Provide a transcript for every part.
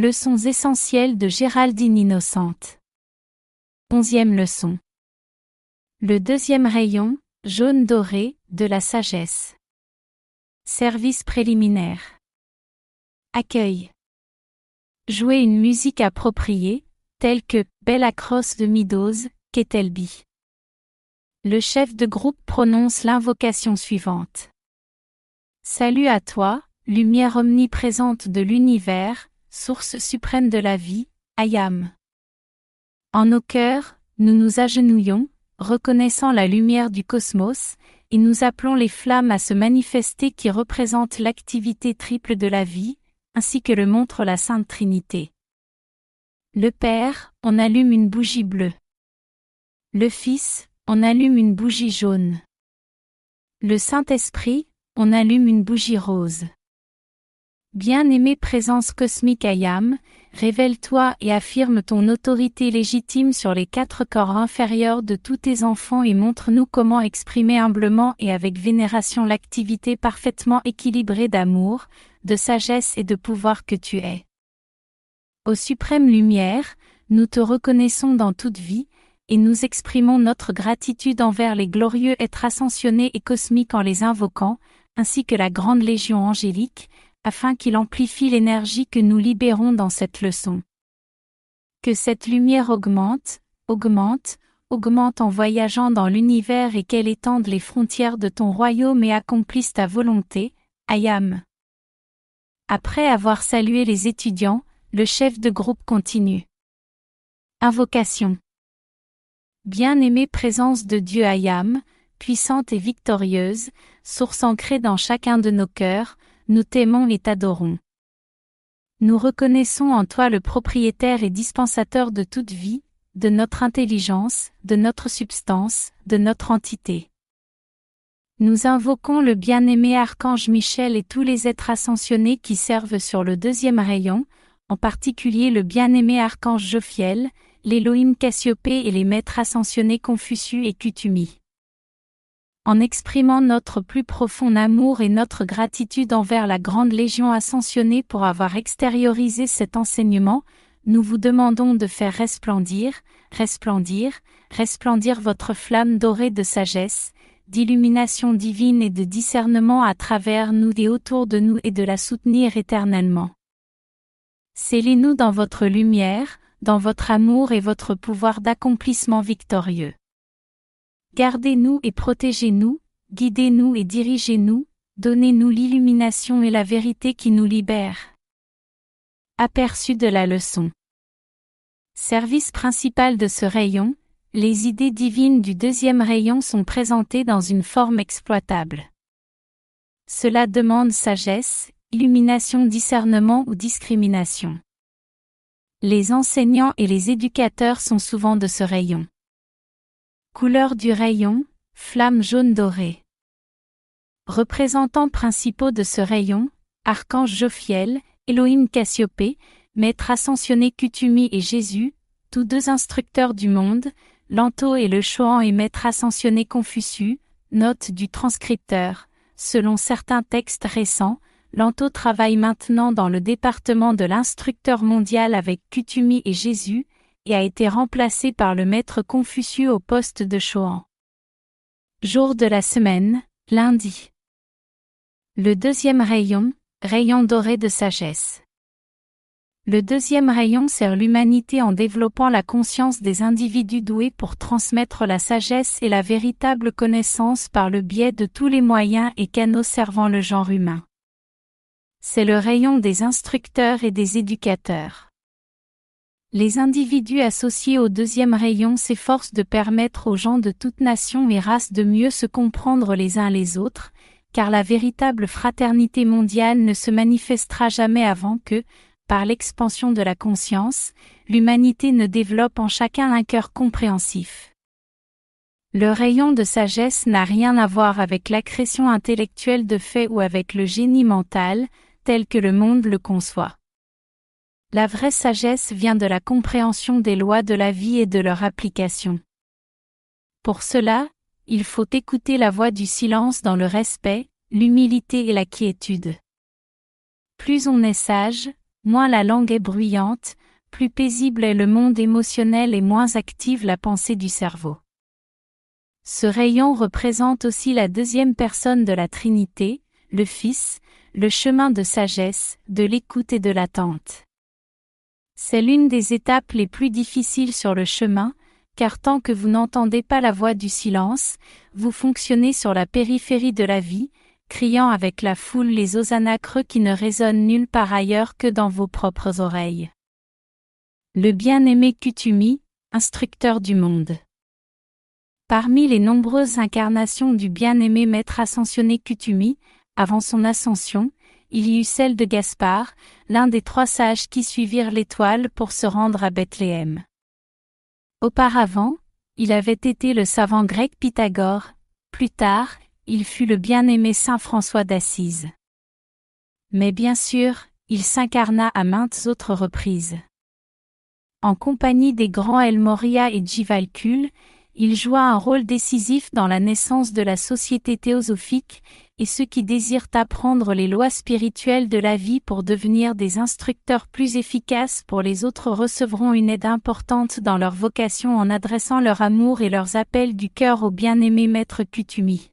Leçons essentielles de Géraldine Innocente. Onzième leçon. Le deuxième rayon, jaune doré, de la sagesse. Service préliminaire. Accueil. Jouer une musique appropriée, telle que Bella Cross de Midos, Ketelby. Le chef de groupe prononce l'invocation suivante. Salut à toi, lumière omniprésente de l'univers, source suprême de la vie, Ayam. En nos cœurs, nous nous agenouillons, reconnaissant la lumière du cosmos, et nous appelons les flammes à se manifester qui représentent l'activité triple de la vie, ainsi que le montre la Sainte Trinité. Le Père, on allume une bougie bleue. Le Fils, on allume une bougie jaune. Le Saint-Esprit, on allume une bougie rose. Bien-aimée présence cosmique Ayam, révèle-toi et affirme ton autorité légitime sur les quatre corps inférieurs de tous tes enfants et montre-nous comment exprimer humblement et avec vénération l'activité parfaitement équilibrée d'amour, de sagesse et de pouvoir que tu es. Ô suprême lumière, nous te reconnaissons dans toute vie, et nous exprimons notre gratitude envers les glorieux êtres ascensionnés et cosmiques en les invoquant, ainsi que la grande légion angélique, afin qu'il amplifie l'énergie que nous libérons dans cette leçon. Que cette lumière augmente, augmente, augmente en voyageant dans l'univers et qu'elle étende les frontières de ton royaume et accomplisse ta volonté, Ayam. Après avoir salué les étudiants, le chef de groupe continue. Invocation. Bien-aimée présence de Dieu Ayam, puissante et victorieuse, source ancrée dans chacun de nos cœurs, nous t'aimons et t'adorons. Nous reconnaissons en toi le propriétaire et dispensateur de toute vie, de notre intelligence, de notre substance, de notre entité. Nous invoquons le bien-aimé archange Michel et tous les êtres ascensionnés qui servent sur le deuxième rayon, en particulier le bien-aimé archange Jophiel, l'Élohim Cassiopée et les maîtres ascensionnés Confucius et Cutumi en exprimant notre plus profond amour et notre gratitude envers la grande Légion ascensionnée pour avoir extériorisé cet enseignement, nous vous demandons de faire resplendir, resplendir, resplendir votre flamme dorée de sagesse, d'illumination divine et de discernement à travers nous et autour de nous et de la soutenir éternellement. Scellez-nous dans votre lumière, dans votre amour et votre pouvoir d'accomplissement victorieux. Gardez-nous et protégez-nous, guidez-nous et dirigez-nous, donnez-nous l'illumination et la vérité qui nous libèrent. Aperçu de la leçon. Service principal de ce rayon, les idées divines du deuxième rayon sont présentées dans une forme exploitable. Cela demande sagesse, illumination, discernement ou discrimination. Les enseignants et les éducateurs sont souvent de ce rayon. Couleur du rayon, flamme jaune dorée. Représentants principaux de ce rayon, Archange Jophiel, Elohim Cassiopée, Maître ascensionné Kutumi et Jésus, tous deux instructeurs du monde, Lanto et le Choan et Maître ascensionné Confucius, note du transcripteur. Selon certains textes récents, Lanto travaille maintenant dans le département de l'instructeur mondial avec Kutumi et Jésus, a été remplacé par le maître Confucius au poste de Choan. Jour de la semaine, lundi. Le deuxième rayon, rayon doré de sagesse. Le deuxième rayon sert l'humanité en développant la conscience des individus doués pour transmettre la sagesse et la véritable connaissance par le biais de tous les moyens et canaux servant le genre humain. C'est le rayon des instructeurs et des éducateurs. Les individus associés au deuxième rayon s'efforcent de permettre aux gens de toute nation et race de mieux se comprendre les uns les autres, car la véritable fraternité mondiale ne se manifestera jamais avant que, par l'expansion de la conscience, l'humanité ne développe en chacun un cœur compréhensif. Le rayon de sagesse n'a rien à voir avec l'accrétion intellectuelle de fait ou avec le génie mental, tel que le monde le conçoit. La vraie sagesse vient de la compréhension des lois de la vie et de leur application. Pour cela, il faut écouter la voix du silence dans le respect, l'humilité et la quiétude. Plus on est sage, moins la langue est bruyante, plus paisible est le monde émotionnel et moins active la pensée du cerveau. Ce rayon représente aussi la deuxième personne de la Trinité, le Fils, le chemin de sagesse, de l'écoute et de l'attente. C'est l'une des étapes les plus difficiles sur le chemin, car tant que vous n'entendez pas la voix du silence, vous fonctionnez sur la périphérie de la vie, criant avec la foule les hosannas creux qui ne résonnent nulle part ailleurs que dans vos propres oreilles. Le bien-aimé Kutumi, instructeur du monde. Parmi les nombreuses incarnations du bien-aimé maître ascensionné Kutumi, avant son ascension, il y eut celle de Gaspard, l'un des trois sages qui suivirent l'étoile pour se rendre à Bethléem. Auparavant, il avait été le savant grec Pythagore, plus tard, il fut le bien-aimé Saint François d'Assise. Mais bien sûr, il s'incarna à maintes autres reprises. En compagnie des grands El Moria et Jivalcul, il joua un rôle décisif dans la naissance de la société théosophique, et ceux qui désirent apprendre les lois spirituelles de la vie pour devenir des instructeurs plus efficaces pour les autres recevront une aide importante dans leur vocation en adressant leur amour et leurs appels du cœur au bien-aimé maître Kutumi.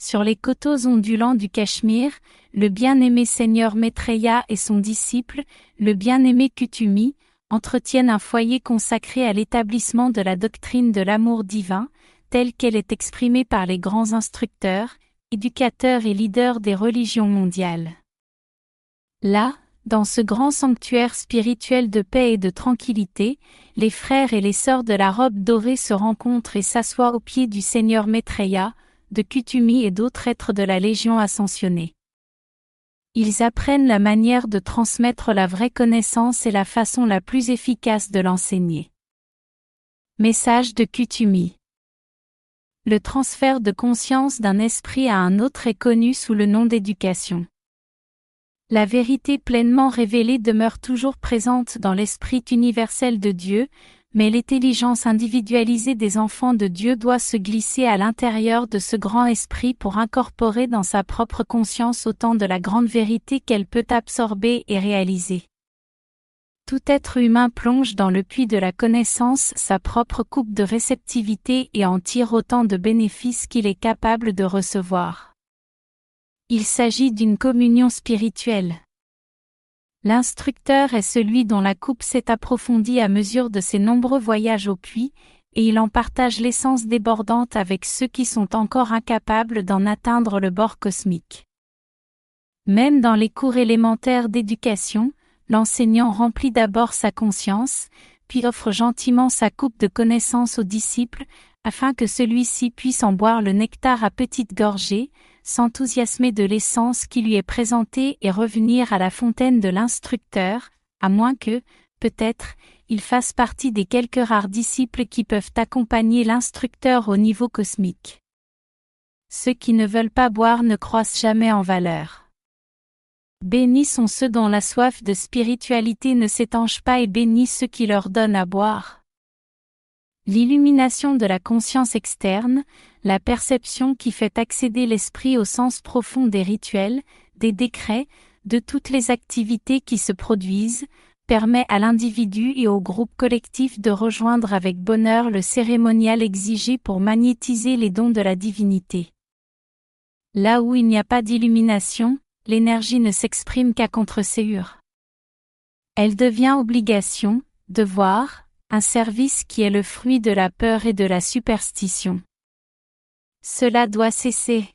Sur les coteaux ondulants du Cachemire, le bien-aimé seigneur Maitreya et son disciple, le bien-aimé Kutumi, entretiennent un foyer consacré à l'établissement de la doctrine de l'amour divin, telle qu'elle est exprimée par les grands instructeurs, éducateurs et leaders des religions mondiales. Là, dans ce grand sanctuaire spirituel de paix et de tranquillité, les frères et les sœurs de la robe dorée se rencontrent et s'assoient aux pieds du Seigneur Maitreya, de Kutumi et d'autres êtres de la Légion ascensionnée. Ils apprennent la manière de transmettre la vraie connaissance et la façon la plus efficace de l'enseigner. Message de Kutumi Le transfert de conscience d'un esprit à un autre est connu sous le nom d'éducation. La vérité pleinement révélée demeure toujours présente dans l'esprit universel de Dieu, mais l'intelligence individualisée des enfants de Dieu doit se glisser à l'intérieur de ce grand esprit pour incorporer dans sa propre conscience autant de la grande vérité qu'elle peut absorber et réaliser. Tout être humain plonge dans le puits de la connaissance sa propre coupe de réceptivité et en tire autant de bénéfices qu'il est capable de recevoir. Il s'agit d'une communion spirituelle. L'instructeur est celui dont la coupe s'est approfondie à mesure de ses nombreux voyages au puits, et il en partage l'essence débordante avec ceux qui sont encore incapables d'en atteindre le bord cosmique. Même dans les cours élémentaires d'éducation, l'enseignant remplit d'abord sa conscience, puis offre gentiment sa coupe de connaissances au disciple, afin que celui-ci puisse en boire le nectar à petites gorgées, s'enthousiasmer de l'essence qui lui est présentée et revenir à la fontaine de l'instructeur, à moins que, peut-être, il fasse partie des quelques rares disciples qui peuvent accompagner l'instructeur au niveau cosmique. Ceux qui ne veulent pas boire ne croissent jamais en valeur. Bénis sont ceux dont la soif de spiritualité ne s'étanche pas et bénis ceux qui leur donnent à boire. L'illumination de la conscience externe, la perception qui fait accéder l'esprit au sens profond des rituels, des décrets, de toutes les activités qui se produisent, permet à l'individu et au groupe collectif de rejoindre avec bonheur le cérémonial exigé pour magnétiser les dons de la divinité. Là où il n'y a pas d'illumination, l'énergie ne s'exprime qu'à contre-séure. Elle devient obligation, devoir, un service qui est le fruit de la peur et de la superstition. Cela doit cesser.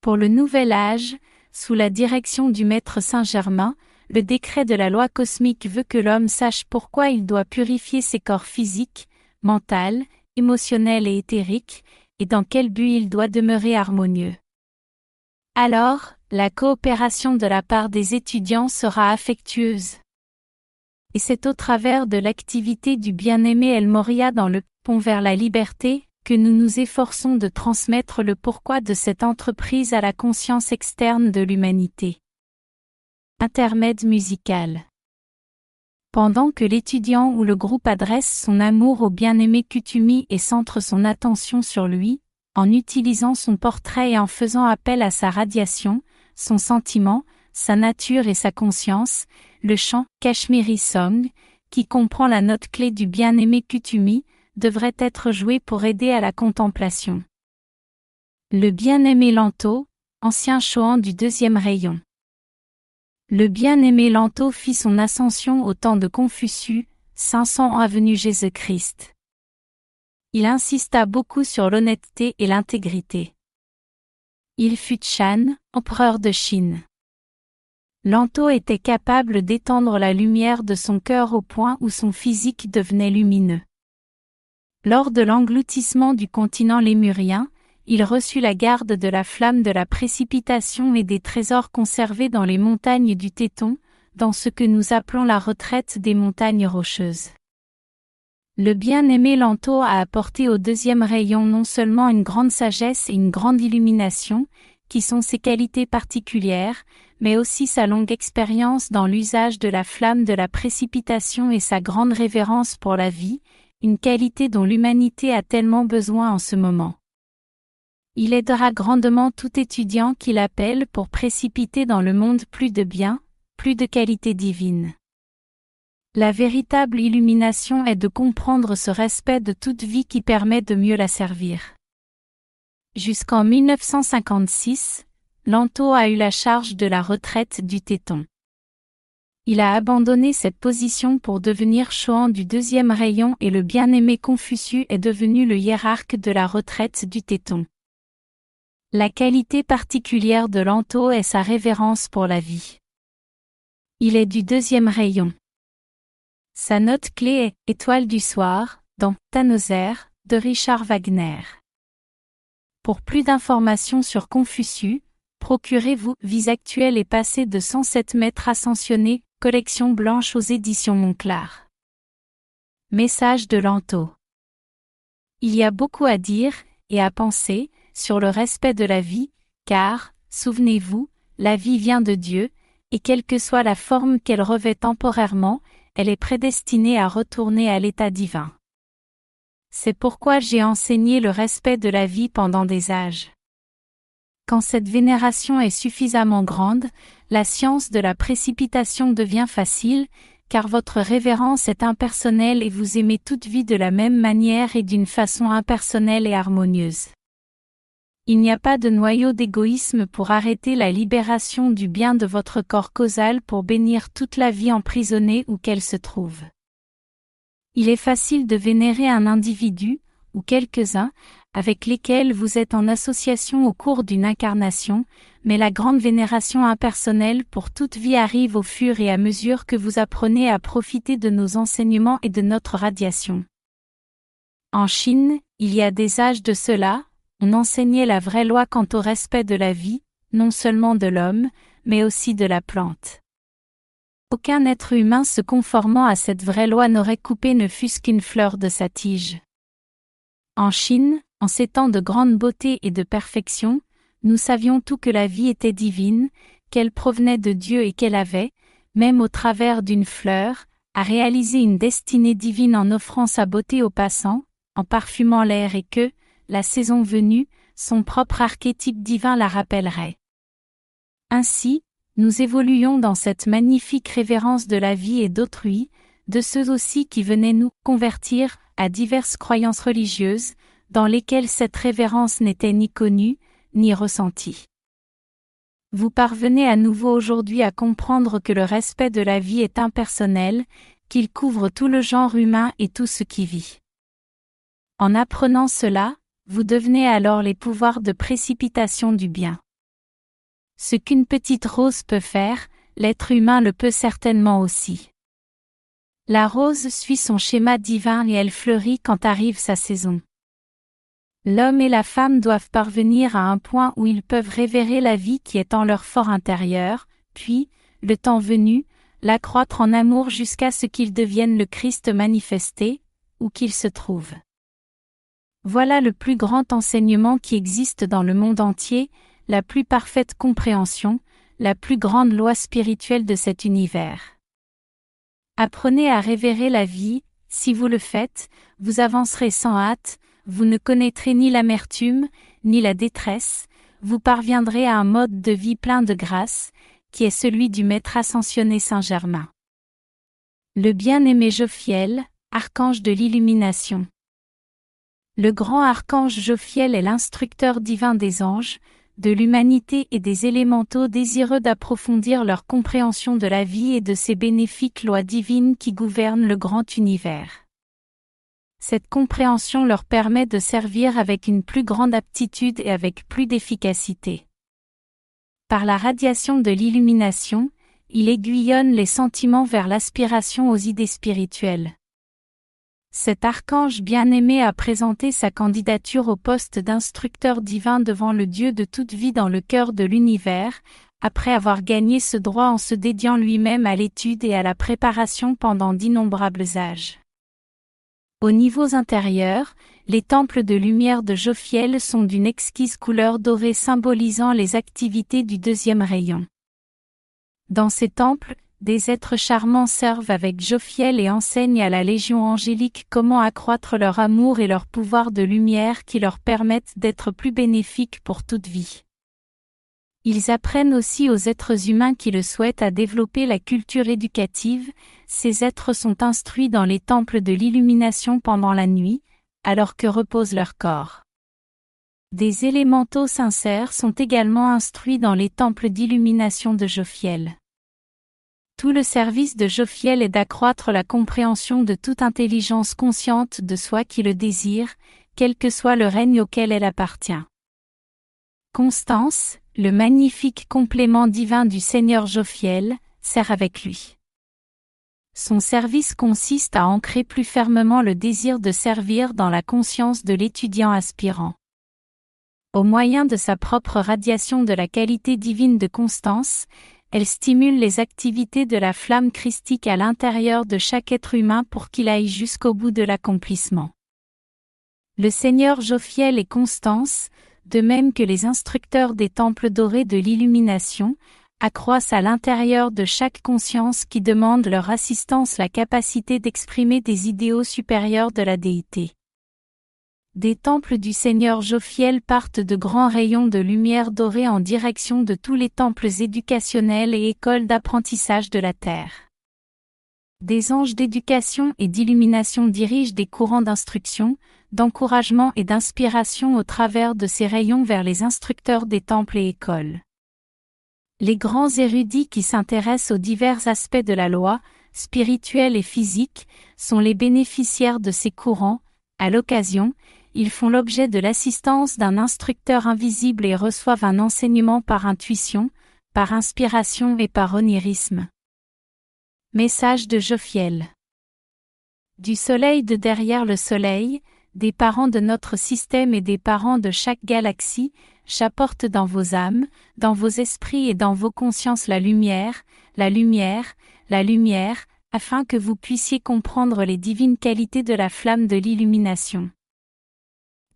Pour le nouvel âge, sous la direction du maître Saint-Germain, le décret de la loi cosmique veut que l'homme sache pourquoi il doit purifier ses corps physiques, mental, émotionnel et éthériques, et dans quel but il doit demeurer harmonieux. Alors, la coopération de la part des étudiants sera affectueuse et c'est au travers de l'activité du bien-aimé El Moria dans le pont vers la liberté, que nous nous efforçons de transmettre le pourquoi de cette entreprise à la conscience externe de l'humanité. Intermède musical. Pendant que l'étudiant ou le groupe adresse son amour au bien-aimé Kutumi et centre son attention sur lui, en utilisant son portrait et en faisant appel à sa radiation, son sentiment, sa nature et sa conscience, le chant Kashmiri Song, qui comprend la note clé du bien-aimé Kutumi, devrait être joué pour aider à la contemplation. Le bien-aimé Lanto, ancien Chohan du deuxième rayon. Le bien-aimé Lanto fit son ascension au temps de Confucius, 500 ans avenue Jésus-Christ. Il insista beaucoup sur l'honnêteté et l'intégrité. Il fut Chan, empereur de Chine. Lanto était capable d'étendre la lumière de son cœur au point où son physique devenait lumineux. Lors de l'engloutissement du continent lémurien, il reçut la garde de la flamme de la précipitation et des trésors conservés dans les montagnes du Téton, dans ce que nous appelons la retraite des montagnes rocheuses. Le bien-aimé Lanto a apporté au deuxième rayon non seulement une grande sagesse et une grande illumination, qui sont ses qualités particulières, mais aussi sa longue expérience dans l'usage de la flamme de la précipitation et sa grande révérence pour la vie, une qualité dont l'humanité a tellement besoin en ce moment. Il aidera grandement tout étudiant qui l'appelle pour précipiter dans le monde plus de bien, plus de qualité divine. La véritable illumination est de comprendre ce respect de toute vie qui permet de mieux la servir. Jusqu'en 1956, Lanto a eu la charge de la retraite du Téton. Il a abandonné cette position pour devenir Chohan du deuxième rayon et le bien-aimé Confucius est devenu le hiérarque de la retraite du Téton. La qualité particulière de Lanto est sa révérence pour la vie. Il est du deuxième rayon. Sa note clé est Étoile du soir, dans Tannhäuser, de Richard Wagner. Pour plus d'informations sur Confucius, procurez-vous Vis actuelle et passée de 107 mètres ascensionnés, collection blanche aux éditions Monclar. Message de Lanto. Il y a beaucoup à dire, et à penser, sur le respect de la vie, car, souvenez-vous, la vie vient de Dieu, et quelle que soit la forme qu'elle revêt temporairement, elle est prédestinée à retourner à l'état divin. C'est pourquoi j'ai enseigné le respect de la vie pendant des âges. Quand cette vénération est suffisamment grande, la science de la précipitation devient facile, car votre révérence est impersonnelle et vous aimez toute vie de la même manière et d'une façon impersonnelle et harmonieuse. Il n'y a pas de noyau d'égoïsme pour arrêter la libération du bien de votre corps causal pour bénir toute la vie emprisonnée où qu'elle se trouve. Il est facile de vénérer un individu, ou quelques-uns, avec lesquels vous êtes en association au cours d'une incarnation, mais la grande vénération impersonnelle pour toute vie arrive au fur et à mesure que vous apprenez à profiter de nos enseignements et de notre radiation. En Chine, il y a des âges de cela, on enseignait la vraie loi quant au respect de la vie, non seulement de l'homme, mais aussi de la plante. Aucun être humain se conformant à cette vraie loi n'aurait coupé ne fût-ce qu'une fleur de sa tige. En Chine, en ces temps de grande beauté et de perfection, nous savions tout que la vie était divine, qu'elle provenait de Dieu et qu'elle avait, même au travers d'une fleur, à réaliser une destinée divine en offrant sa beauté aux passants, en parfumant l'air et que, la saison venue, son propre archétype divin la rappellerait. Ainsi, nous évoluions dans cette magnifique révérence de la vie et d'autrui, de ceux aussi qui venaient nous convertir à diverses croyances religieuses, dans lesquelles cette révérence n'était ni connue, ni ressentie. Vous parvenez à nouveau aujourd'hui à comprendre que le respect de la vie est impersonnel, qu'il couvre tout le genre humain et tout ce qui vit. En apprenant cela, vous devenez alors les pouvoirs de précipitation du bien. Ce qu'une petite rose peut faire, l'être humain le peut certainement aussi. La rose suit son schéma divin et elle fleurit quand arrive sa saison. L'homme et la femme doivent parvenir à un point où ils peuvent révérer la vie qui est en leur fort intérieur, puis, le temps venu, l'accroître en amour jusqu'à ce qu'ils deviennent le Christ manifesté, où qu'il se trouve. Voilà le plus grand enseignement qui existe dans le monde entier, la plus parfaite compréhension, la plus grande loi spirituelle de cet univers. Apprenez à révérer la vie, si vous le faites, vous avancerez sans hâte, vous ne connaîtrez ni l'amertume, ni la détresse, vous parviendrez à un mode de vie plein de grâce, qui est celui du Maître ascensionné Saint-Germain. Le bien-aimé Jophiel, archange de l'illumination. Le grand archange Jophiel est l'instructeur divin des anges, de l'humanité et des élémentaux désireux d'approfondir leur compréhension de la vie et de ses bénéfiques lois divines qui gouvernent le grand univers. Cette compréhension leur permet de servir avec une plus grande aptitude et avec plus d'efficacité. Par la radiation de l'illumination, il aiguillonne les sentiments vers l'aspiration aux idées spirituelles. Cet archange bien-aimé a présenté sa candidature au poste d'instructeur divin devant le Dieu de toute vie dans le cœur de l'univers, après avoir gagné ce droit en se dédiant lui-même à l'étude et à la préparation pendant d'innombrables âges. Aux niveaux intérieurs, les temples de lumière de Jophiel sont d'une exquise couleur dorée symbolisant les activités du deuxième rayon. Dans ces temples, des êtres charmants servent avec Jophiel et enseignent à la Légion angélique comment accroître leur amour et leur pouvoir de lumière qui leur permettent d'être plus bénéfiques pour toute vie. Ils apprennent aussi aux êtres humains qui le souhaitent à développer la culture éducative, ces êtres sont instruits dans les temples de l'illumination pendant la nuit, alors que repose leur corps. Des élémentaux sincères sont également instruits dans les temples d'illumination de Jophiel. Tout le service de Jophiel est d'accroître la compréhension de toute intelligence consciente de soi qui le désire, quel que soit le règne auquel elle appartient. Constance, le magnifique complément divin du Seigneur Jophiel, sert avec lui. Son service consiste à ancrer plus fermement le désir de servir dans la conscience de l'étudiant aspirant. Au moyen de sa propre radiation de la qualité divine de Constance, elle stimule les activités de la flamme christique à l'intérieur de chaque être humain pour qu'il aille jusqu'au bout de l'accomplissement. Le Seigneur Jophiel et Constance, de même que les instructeurs des temples dorés de l'illumination, accroissent à l'intérieur de chaque conscience qui demande leur assistance la capacité d'exprimer des idéaux supérieurs de la déité. Des temples du Seigneur Jophiel partent de grands rayons de lumière dorée en direction de tous les temples éducationnels et écoles d'apprentissage de la Terre. Des anges d'éducation et d'illumination dirigent des courants d'instruction, d'encouragement et d'inspiration au travers de ces rayons vers les instructeurs des temples et écoles. Les grands érudits qui s'intéressent aux divers aspects de la loi, spirituelle et physique, sont les bénéficiaires de ces courants, à l'occasion, ils font l'objet de l'assistance d'un instructeur invisible et reçoivent un enseignement par intuition, par inspiration et par onirisme. Message de Jophiel Du soleil de derrière le soleil, des parents de notre système et des parents de chaque galaxie, j'apporte dans vos âmes, dans vos esprits et dans vos consciences la lumière, la lumière, la lumière, afin que vous puissiez comprendre les divines qualités de la flamme de l'illumination.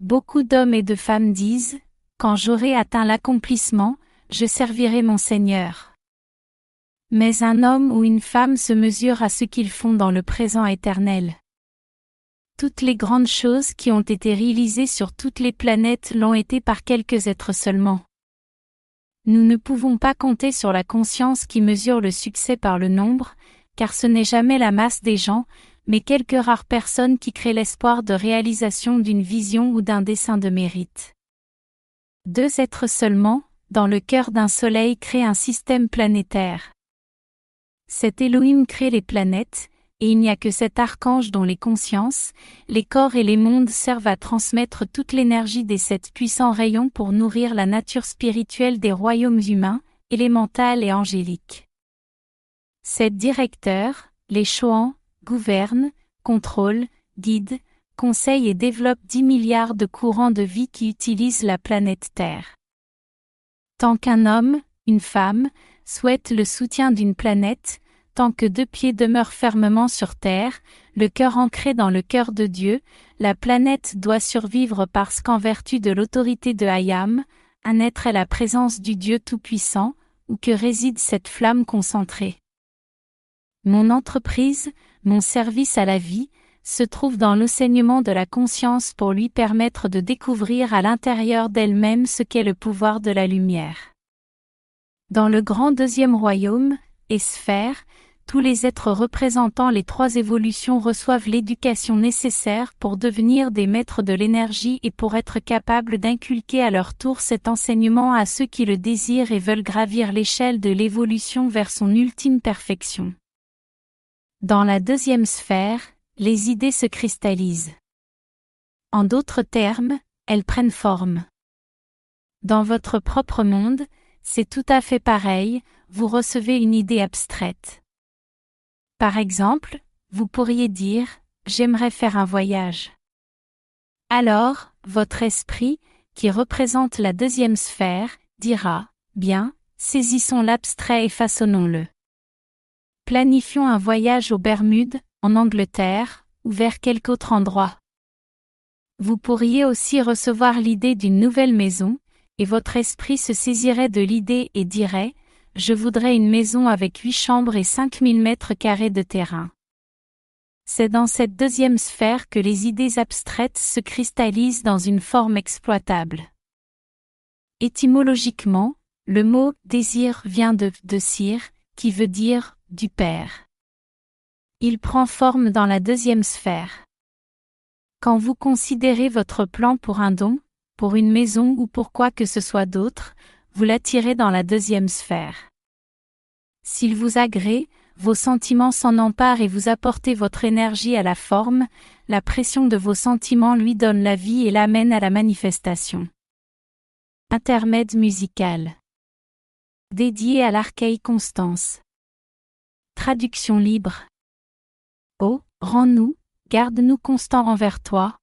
Beaucoup d'hommes et de femmes disent, Quand j'aurai atteint l'accomplissement, je servirai mon Seigneur. Mais un homme ou une femme se mesure à ce qu'ils font dans le présent éternel. Toutes les grandes choses qui ont été réalisées sur toutes les planètes l'ont été par quelques êtres seulement. Nous ne pouvons pas compter sur la conscience qui mesure le succès par le nombre, car ce n'est jamais la masse des gens, mais quelques rares personnes qui créent l'espoir de réalisation d'une vision ou d'un dessin de mérite. Deux êtres seulement, dans le cœur d'un soleil créent un système planétaire. Cet Elohim crée les planètes, et il n'y a que cet archange dont les consciences, les corps et les mondes servent à transmettre toute l'énergie des sept puissants rayons pour nourrir la nature spirituelle des royaumes humains, élémental et angéliques. Sept directeurs, les Choans, gouverne, contrôle, guide, conseille et développe 10 milliards de courants de vie qui utilisent la planète Terre. Tant qu'un homme, une femme, souhaite le soutien d'une planète, tant que deux pieds demeurent fermement sur Terre, le cœur ancré dans le cœur de Dieu, la planète doit survivre parce qu'en vertu de l'autorité de Hayam, un être est la présence du Dieu Tout-Puissant, où que réside cette flamme concentrée. Mon entreprise, mon service à la vie, se trouve dans l'enseignement de la conscience pour lui permettre de découvrir à l'intérieur d'elle-même ce qu'est le pouvoir de la lumière. Dans le grand deuxième royaume, et sphère, tous les êtres représentant les trois évolutions reçoivent l'éducation nécessaire pour devenir des maîtres de l'énergie et pour être capables d'inculquer à leur tour cet enseignement à ceux qui le désirent et veulent gravir l'échelle de l'évolution vers son ultime perfection. Dans la deuxième sphère, les idées se cristallisent. En d'autres termes, elles prennent forme. Dans votre propre monde, c'est tout à fait pareil, vous recevez une idée abstraite. Par exemple, vous pourriez dire, j'aimerais faire un voyage. Alors, votre esprit, qui représente la deuxième sphère, dira, bien, saisissons l'abstrait et façonnons-le. Planifions un voyage aux Bermudes, en Angleterre, ou vers quelque autre endroit. Vous pourriez aussi recevoir l'idée d'une nouvelle maison, et votre esprit se saisirait de l'idée et dirait, je voudrais une maison avec huit chambres et cinq mille mètres carrés de terrain. C'est dans cette deuxième sphère que les idées abstraites se cristallisent dans une forme exploitable. Étymologiquement, le mot désir vient de de qui veut dire du Père. Il prend forme dans la deuxième sphère. Quand vous considérez votre plan pour un don, pour une maison ou pour quoi que ce soit d'autre, vous l'attirez dans la deuxième sphère. S'il vous agrée, vos sentiments s'en emparent et vous apportez votre énergie à la forme, la pression de vos sentiments lui donne la vie et l'amène à la manifestation. Intermède musical. Dédié à l'archaïe Constance. Traduction libre. Oh, rends-nous, garde-nous constants envers toi.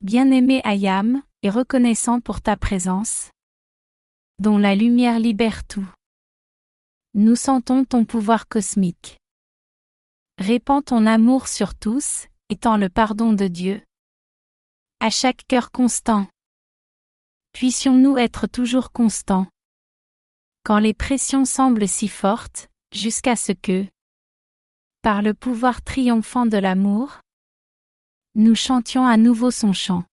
Bien-aimé Ayam, et reconnaissant pour ta présence dont la lumière libère tout. Nous sentons ton pouvoir cosmique. Répands ton amour sur tous, étant le pardon de Dieu. À chaque cœur constant. Puissions-nous être toujours constants. Quand les pressions semblent si fortes, jusqu'à ce que, par le pouvoir triomphant de l'amour, nous chantions à nouveau son chant.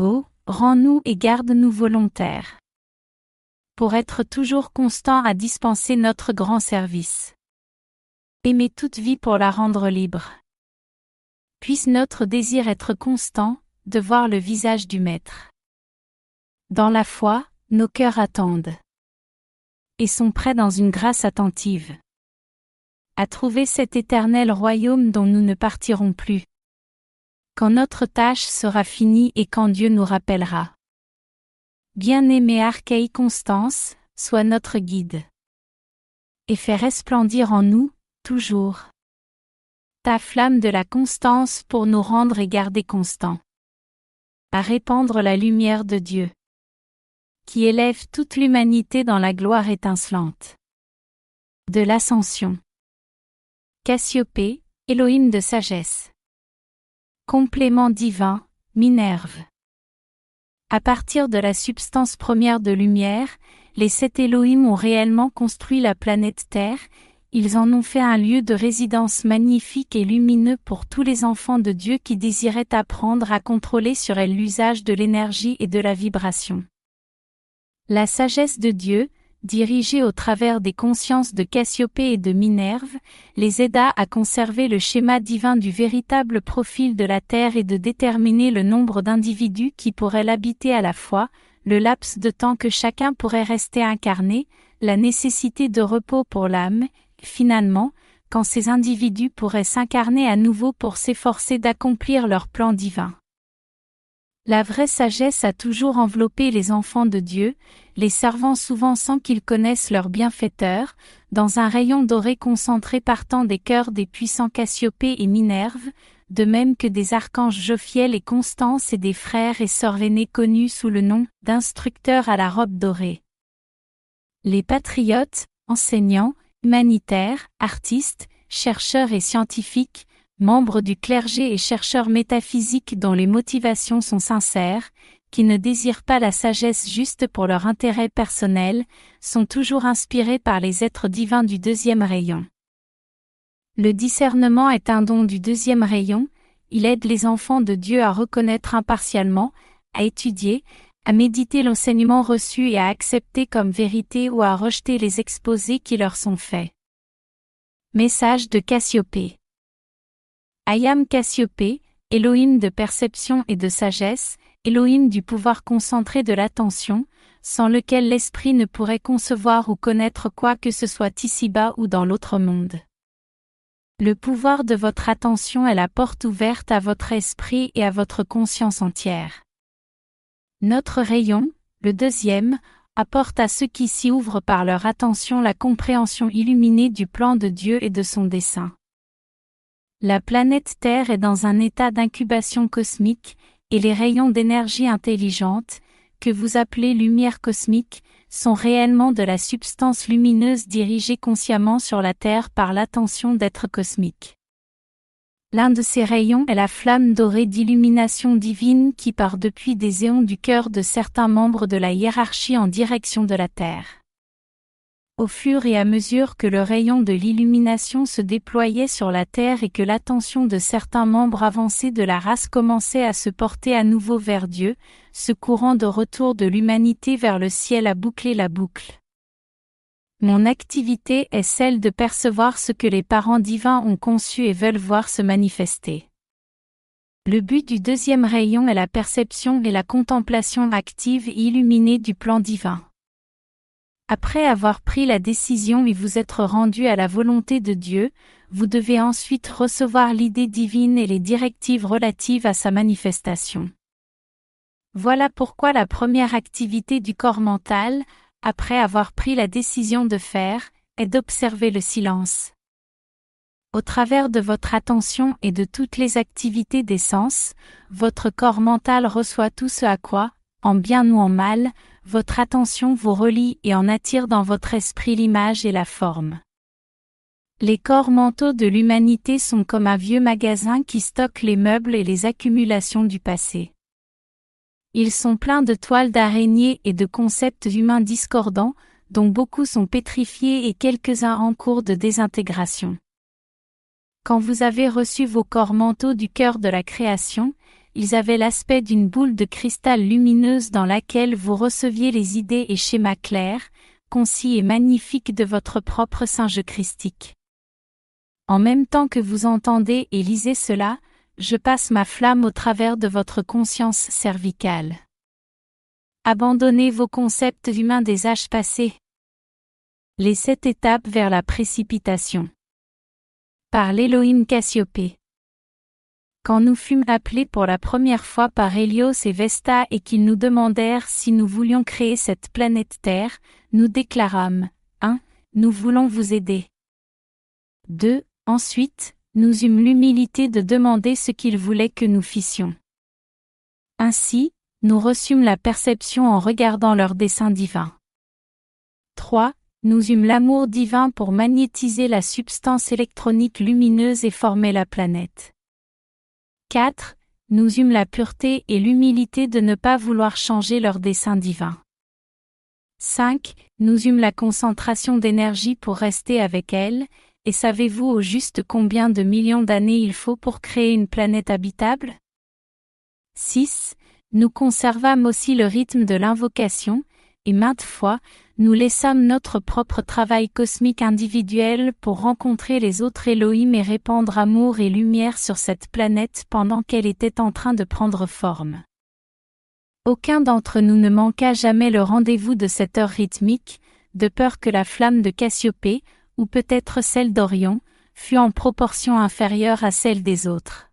Oh, rends-nous et garde-nous volontaires pour être toujours constant à dispenser notre grand service. Aimer toute vie pour la rendre libre. Puisse notre désir être constant, de voir le visage du Maître. Dans la foi, nos cœurs attendent. Et sont prêts dans une grâce attentive. À trouver cet éternel royaume dont nous ne partirons plus. Quand notre tâche sera finie et quand Dieu nous rappellera. Bien-aimé Archaï Constance, sois notre guide. Et fais resplendir en nous, toujours, ta flamme de la constance pour nous rendre et garder constants. À répandre la lumière de Dieu. Qui élève toute l'humanité dans la gloire étincelante. De l'ascension. Cassiopée, Elohim de sagesse. Complément divin, Minerve. À partir de la substance première de lumière, les sept Elohim ont réellement construit la planète Terre, ils en ont fait un lieu de résidence magnifique et lumineux pour tous les enfants de Dieu qui désiraient apprendre à contrôler sur elle l'usage de l'énergie et de la vibration. La sagesse de Dieu, dirigée au travers des consciences de Cassiopée et de Minerve, les aida à conserver le schéma divin du véritable profil de la Terre et de déterminer le nombre d'individus qui pourraient l'habiter à la fois, le laps de temps que chacun pourrait rester incarné, la nécessité de repos pour l'âme, finalement, quand ces individus pourraient s'incarner à nouveau pour s'efforcer d'accomplir leur plan divin. La vraie sagesse a toujours enveloppé les enfants de Dieu, les servant souvent sans qu'ils connaissent leur bienfaiteur, dans un rayon doré concentré partant des cœurs des puissants Cassiopée et Minerve, de même que des archanges Jophiel et Constance et des frères et sœurs aînés connus sous le nom d'instructeurs à la robe dorée. Les patriotes, enseignants, humanitaires, artistes, chercheurs et scientifiques, membres du clergé et chercheurs métaphysiques dont les motivations sont sincères, qui ne désirent pas la sagesse juste pour leur intérêt personnel, sont toujours inspirés par les êtres divins du deuxième rayon. Le discernement est un don du deuxième rayon, il aide les enfants de Dieu à reconnaître impartialement, à étudier, à méditer l'enseignement reçu et à accepter comme vérité ou à rejeter les exposés qui leur sont faits. Message de Cassiopée. Ayam Cassiopée, Elohim de perception et de sagesse, Elohim du pouvoir concentré de l'attention, sans lequel l'esprit ne pourrait concevoir ou connaître quoi que ce soit ici-bas ou dans l'autre monde. Le pouvoir de votre attention est la porte ouverte à votre esprit et à votre conscience entière. Notre rayon, le deuxième, apporte à ceux qui s'y ouvrent par leur attention la compréhension illuminée du plan de Dieu et de son dessein. La planète Terre est dans un état d'incubation cosmique, et les rayons d'énergie intelligente, que vous appelez lumière cosmique, sont réellement de la substance lumineuse dirigée consciemment sur la Terre par l'attention d'êtres cosmiques. L'un de ces rayons est la flamme dorée d'illumination divine qui part depuis des éons du cœur de certains membres de la hiérarchie en direction de la Terre. Au fur et à mesure que le rayon de l'illumination se déployait sur la Terre et que l'attention de certains membres avancés de la race commençait à se porter à nouveau vers Dieu, ce courant de retour de l'humanité vers le ciel a bouclé la boucle. Mon activité est celle de percevoir ce que les parents divins ont conçu et veulent voir se manifester. Le but du deuxième rayon est la perception et la contemplation active et illuminée du plan divin. Après avoir pris la décision et vous être rendu à la volonté de Dieu, vous devez ensuite recevoir l'idée divine et les directives relatives à sa manifestation. Voilà pourquoi la première activité du corps mental, après avoir pris la décision de faire, est d'observer le silence. Au travers de votre attention et de toutes les activités des sens, votre corps mental reçoit tout ce à quoi, en bien ou en mal, votre attention vous relie et en attire dans votre esprit l'image et la forme. Les corps mentaux de l'humanité sont comme un vieux magasin qui stocke les meubles et les accumulations du passé. Ils sont pleins de toiles d'araignées et de concepts humains discordants, dont beaucoup sont pétrifiés et quelques-uns en cours de désintégration. Quand vous avez reçu vos corps mentaux du cœur de la création, ils avaient l'aspect d'une boule de cristal lumineuse dans laquelle vous receviez les idées et schémas clairs, concis et magnifiques de votre propre singe christique. En même temps que vous entendez et lisez cela, je passe ma flamme au travers de votre conscience cervicale. Abandonnez vos concepts humains des âges passés. Les sept étapes vers la précipitation. Par l'Elohim Cassiopée. Quand nous fûmes appelés pour la première fois par Hélios et Vesta et qu'ils nous demandèrent si nous voulions créer cette planète Terre, nous déclarâmes 1. Nous voulons vous aider. 2. Ensuite, nous eûmes l'humilité de demander ce qu'ils voulaient que nous fissions. Ainsi, nous reçûmes la perception en regardant leur dessein divin. 3. Nous eûmes l'amour divin pour magnétiser la substance électronique lumineuse et former la planète. 4. Nous eûmes la pureté et l'humilité de ne pas vouloir changer leur dessein divin. 5. Nous eûmes la concentration d'énergie pour rester avec elle, et savez-vous au juste combien de millions d'années il faut pour créer une planète habitable? 6. Nous conservâmes aussi le rythme de l'invocation, et maintes fois, nous laissâmes notre propre travail cosmique individuel pour rencontrer les autres Elohim et répandre amour et lumière sur cette planète pendant qu'elle était en train de prendre forme. Aucun d'entre nous ne manqua jamais le rendez-vous de cette heure rythmique, de peur que la flamme de Cassiopée, ou peut-être celle d'Orion, fut en proportion inférieure à celle des autres.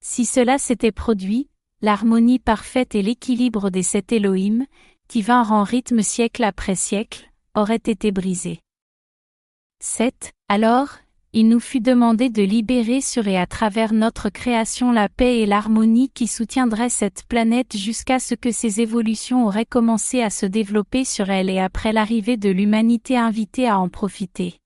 Si cela s'était produit, l'harmonie parfaite et l'équilibre des sept Elohim, qui vinrent en rythme siècle après siècle, auraient été brisés. 7. Alors, il nous fut demandé de libérer sur et à travers notre création la paix et l'harmonie qui soutiendraient cette planète jusqu'à ce que ces évolutions auraient commencé à se développer sur elle et après l'arrivée de l'humanité invitée à en profiter.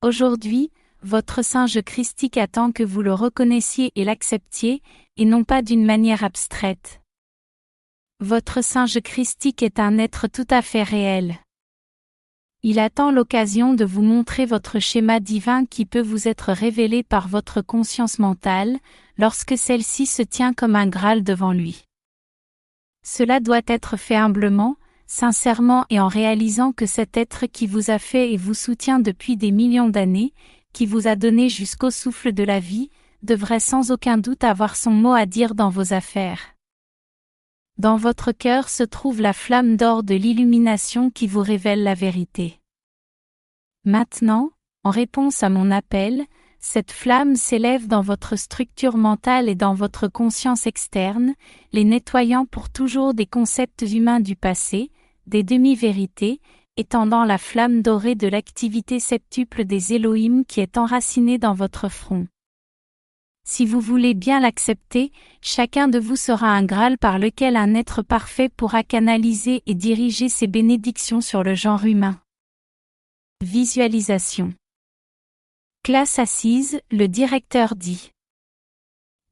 Aujourd'hui, votre singe christique attend que vous le reconnaissiez et l'acceptiez, et non pas d'une manière abstraite. Votre singe christique est un être tout à fait réel. Il attend l'occasion de vous montrer votre schéma divin qui peut vous être révélé par votre conscience mentale, lorsque celle-ci se tient comme un Graal devant lui. Cela doit être fait humblement, sincèrement et en réalisant que cet être qui vous a fait et vous soutient depuis des millions d'années, qui vous a donné jusqu'au souffle de la vie, devrait sans aucun doute avoir son mot à dire dans vos affaires. Dans votre cœur se trouve la flamme d'or de l'illumination qui vous révèle la vérité. Maintenant, en réponse à mon appel, cette flamme s'élève dans votre structure mentale et dans votre conscience externe, les nettoyant pour toujours des concepts humains du passé, des demi-vérités, étendant la flamme dorée de l'activité septuple des Elohim qui est enracinée dans votre front. Si vous voulez bien l'accepter, chacun de vous sera un Graal par lequel un être parfait pourra canaliser et diriger ses bénédictions sur le genre humain. Visualisation Classe assise, le directeur dit.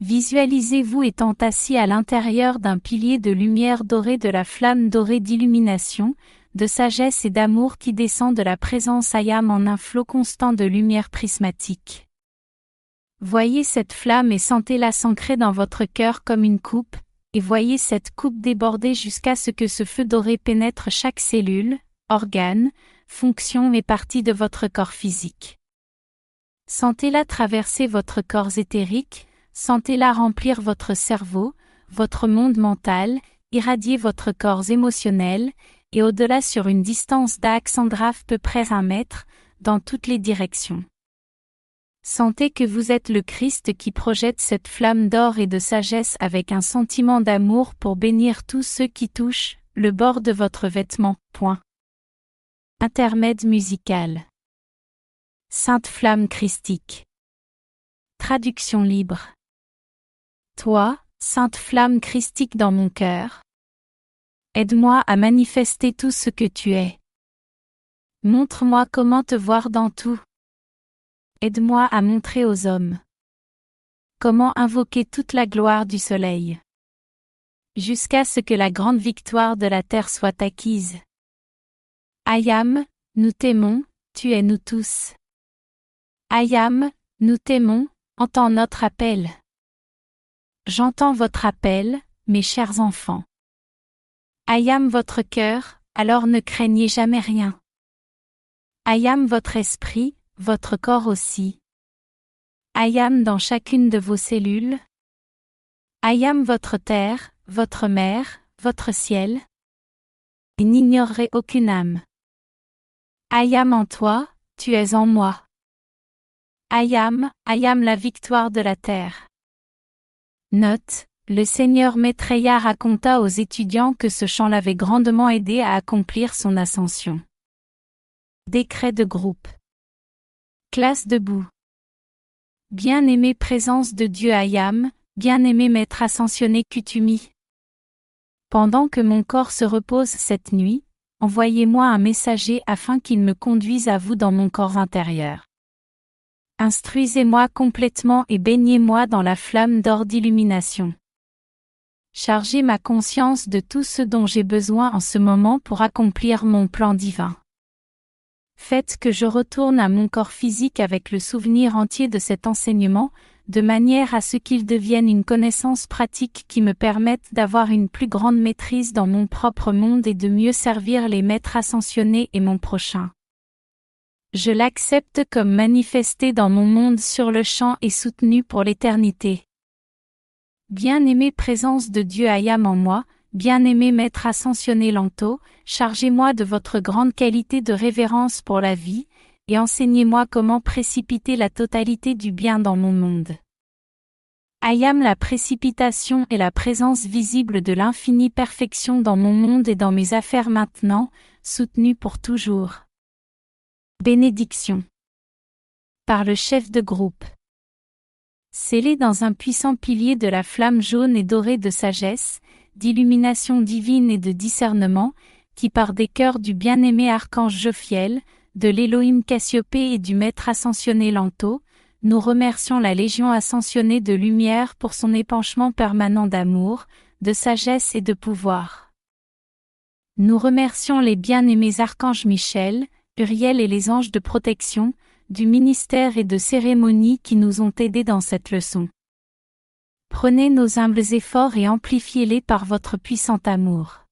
Visualisez-vous étant assis à l'intérieur d'un pilier de lumière dorée de la flamme dorée d'illumination, de sagesse et d'amour qui descend de la présence Ayam en un flot constant de lumière prismatique. Voyez cette flamme et sentez-la s'ancrer dans votre cœur comme une coupe, et voyez cette coupe déborder jusqu'à ce que ce feu doré pénètre chaque cellule, organe, fonction et partie de votre corps physique. Sentez-la traverser votre corps éthérique, sentez-la remplir votre cerveau, votre monde mental, irradier votre corps émotionnel, et au-delà sur une distance d'Axandraf peu près un mètre, dans toutes les directions. Sentez que vous êtes le Christ qui projette cette flamme d'or et de sagesse avec un sentiment d'amour pour bénir tous ceux qui touchent le bord de votre vêtement. Point. Intermède musical. Sainte Flamme Christique. Traduction libre. Toi, Sainte Flamme Christique dans mon cœur. Aide-moi à manifester tout ce que tu es. Montre-moi comment te voir dans tout. Aide-moi à montrer aux hommes. Comment invoquer toute la gloire du soleil. Jusqu'à ce que la grande victoire de la terre soit acquise. Ayam, nous t'aimons, tu es nous tous. Ayam, nous t'aimons, entends notre appel. J'entends votre appel, mes chers enfants. Ayam votre cœur, alors ne craignez jamais rien. Ayam votre esprit, votre corps aussi. Ayam dans chacune de vos cellules. Ayam votre terre, votre mer, votre ciel. Et n'ignorerez aucune âme. Ayam en toi, tu es en moi. Ayam, Ayam la victoire de la terre. Note, le seigneur Maitreya raconta aux étudiants que ce chant l'avait grandement aidé à accomplir son ascension. Décret de groupe. Classe debout. Bien-aimée présence de Dieu Ayam, bien-aimé maître ascensionné Kutumi. Pendant que mon corps se repose cette nuit, envoyez-moi un messager afin qu'il me conduise à vous dans mon corps intérieur. Instruisez-moi complètement et baignez-moi dans la flamme d'or d'illumination. Chargez ma conscience de tout ce dont j'ai besoin en ce moment pour accomplir mon plan divin. Faites que je retourne à mon corps physique avec le souvenir entier de cet enseignement, de manière à ce qu'il devienne une connaissance pratique qui me permette d'avoir une plus grande maîtrise dans mon propre monde et de mieux servir les maîtres ascensionnés et mon prochain. Je l'accepte comme manifesté dans mon monde sur le champ et soutenu pour l'éternité. Bien-aimée présence de Dieu Ayam en moi, bien-aimé Maître ascensionné Lanto, chargez-moi de votre grande qualité de révérence pour la vie, et enseignez-moi comment précipiter la totalité du bien dans mon monde. Ayam la précipitation et la présence visible de l'infinie perfection dans mon monde et dans mes affaires maintenant, soutenue pour toujours. Bénédiction. Par le chef de groupe. Scellé dans un puissant pilier de la flamme jaune et dorée de sagesse, d'illumination divine et de discernement, qui par des cœurs du bien-aimé archange Jophiel, de l'Élohim Cassiopée et du maître ascensionné Lanto, nous remercions la Légion ascensionnée de lumière pour son épanchement permanent d'amour, de sagesse et de pouvoir. Nous remercions les bien-aimés archanges Michel, Uriel et les anges de protection, du ministère et de cérémonie qui nous ont aidés dans cette leçon. Prenez nos humbles efforts et amplifiez-les par votre puissant amour.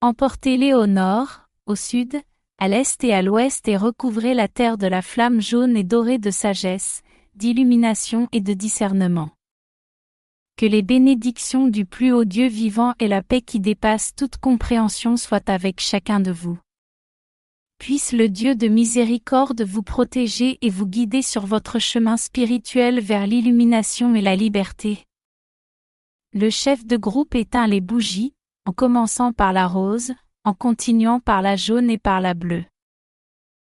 Emportez-les au nord, au sud, à l'est et à l'ouest et recouvrez la terre de la flamme jaune et dorée de sagesse, d'illumination et de discernement. Que les bénédictions du plus haut Dieu vivant et la paix qui dépasse toute compréhension soient avec chacun de vous. Puisse le Dieu de miséricorde vous protéger et vous guider sur votre chemin spirituel vers l'illumination et la liberté. Le chef de groupe éteint les bougies, en commençant par la rose, en continuant par la jaune et par la bleue.